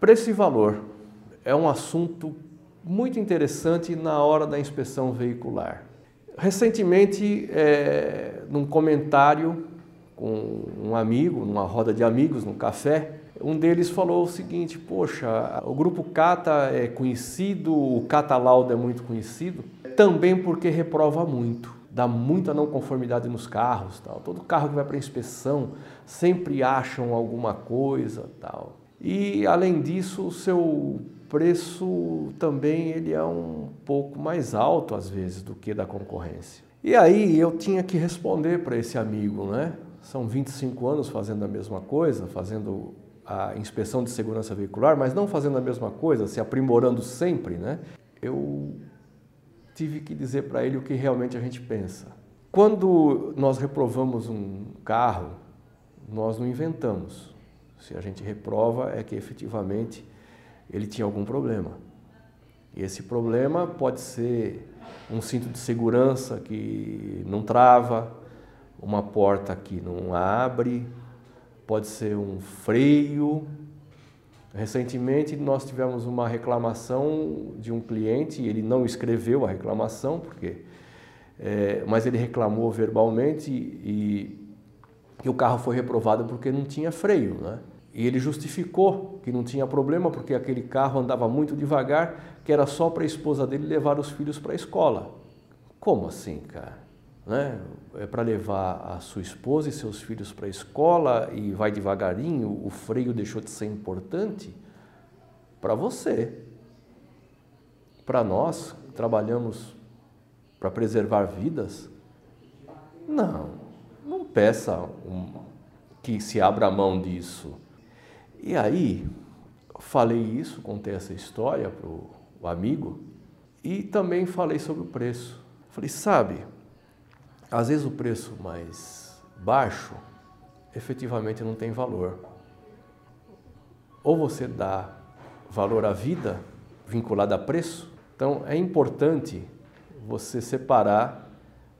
Preço e valor é um assunto muito interessante na hora da inspeção veicular. Recentemente, é, num comentário com um amigo, numa roda de amigos, num café, um deles falou o seguinte: Poxa, o grupo Cata é conhecido, o Cata Lauda é muito conhecido, também porque reprova muito, dá muita não conformidade nos carros. Tal. Todo carro que vai para inspeção sempre acham alguma coisa. tal. E além disso, o seu preço também ele é um pouco mais alto às vezes do que da concorrência. E aí eu tinha que responder para esse amigo, né? São 25 anos fazendo a mesma coisa, fazendo a inspeção de segurança veicular, mas não fazendo a mesma coisa, se aprimorando sempre, né? Eu tive que dizer para ele o que realmente a gente pensa. Quando nós reprovamos um carro, nós não inventamos. Se a gente reprova, é que efetivamente ele tinha algum problema. E esse problema pode ser um cinto de segurança que não trava, uma porta que não abre, pode ser um freio. Recentemente nós tivemos uma reclamação de um cliente, ele não escreveu a reclamação, porque, é, mas ele reclamou verbalmente e, e o carro foi reprovado porque não tinha freio. Né? E ele justificou que não tinha problema porque aquele carro andava muito devagar, que era só para a esposa dele levar os filhos para a escola. Como assim, cara? Né? É para levar a sua esposa e seus filhos para a escola e vai devagarinho, o freio deixou de ser importante? Para você. Para nós, trabalhamos para preservar vidas? Não, não peça um, que se abra mão disso. E aí, falei isso, contei essa história para o amigo e também falei sobre o preço. Falei, sabe, às vezes o preço mais baixo efetivamente não tem valor. Ou você dá valor à vida vinculada a preço, então é importante você separar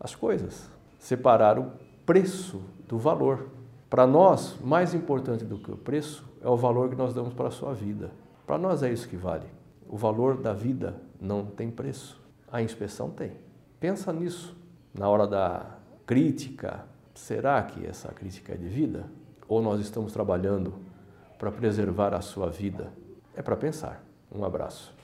as coisas, separar o preço do valor. Para nós, mais importante do que o preço é o valor que nós damos para a sua vida. Para nós é isso que vale. O valor da vida não tem preço. A inspeção tem. Pensa nisso na hora da crítica. Será que essa crítica é de vida? Ou nós estamos trabalhando para preservar a sua vida? É para pensar. Um abraço.